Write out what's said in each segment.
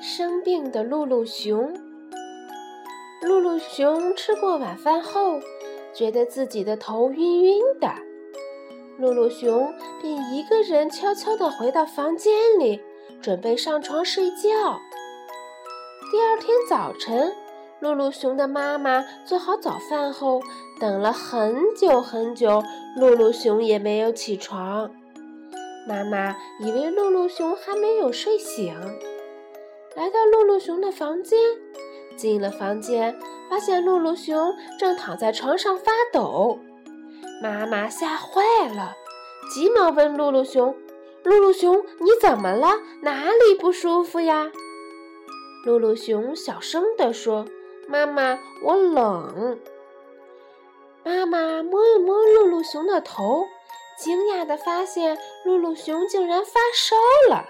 生病的露露熊。露露熊吃过晚饭后，觉得自己的头晕晕的，露露熊便一个人悄悄地回到房间里，准备上床睡觉。第二天早晨，露露熊的妈妈做好早饭后，等了很久很久，露露熊也没有起床。妈妈以为露露熊还没有睡醒。来到露露熊的房间，进了房间，发现露露熊正躺在床上发抖。妈妈吓坏了，急忙问露露熊：“露露熊，你怎么了？哪里不舒服呀？”露露熊小声地说：“妈妈，我冷。”妈妈摸了摸露露熊的头，惊讶地发现露露熊竟然发烧了。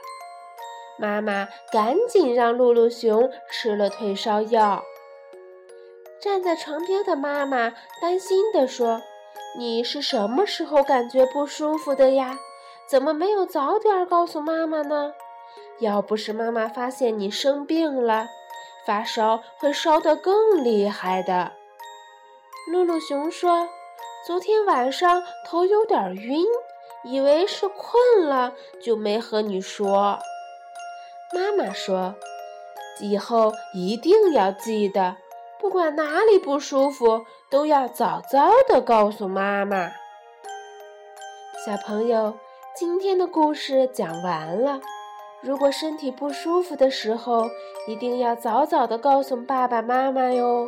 妈妈赶紧让露露熊吃了退烧药。站在床边的妈妈担心地说：“你是什么时候感觉不舒服的呀？怎么没有早点告诉妈妈呢？要不是妈妈发现你生病了，发烧会烧得更厉害的。”露露熊说：“昨天晚上头有点晕，以为是困了，就没和你说。”妈妈说：“以后一定要记得，不管哪里不舒服，都要早早的告诉妈妈。”小朋友，今天的故事讲完了。如果身体不舒服的时候，一定要早早的告诉爸爸妈妈哟。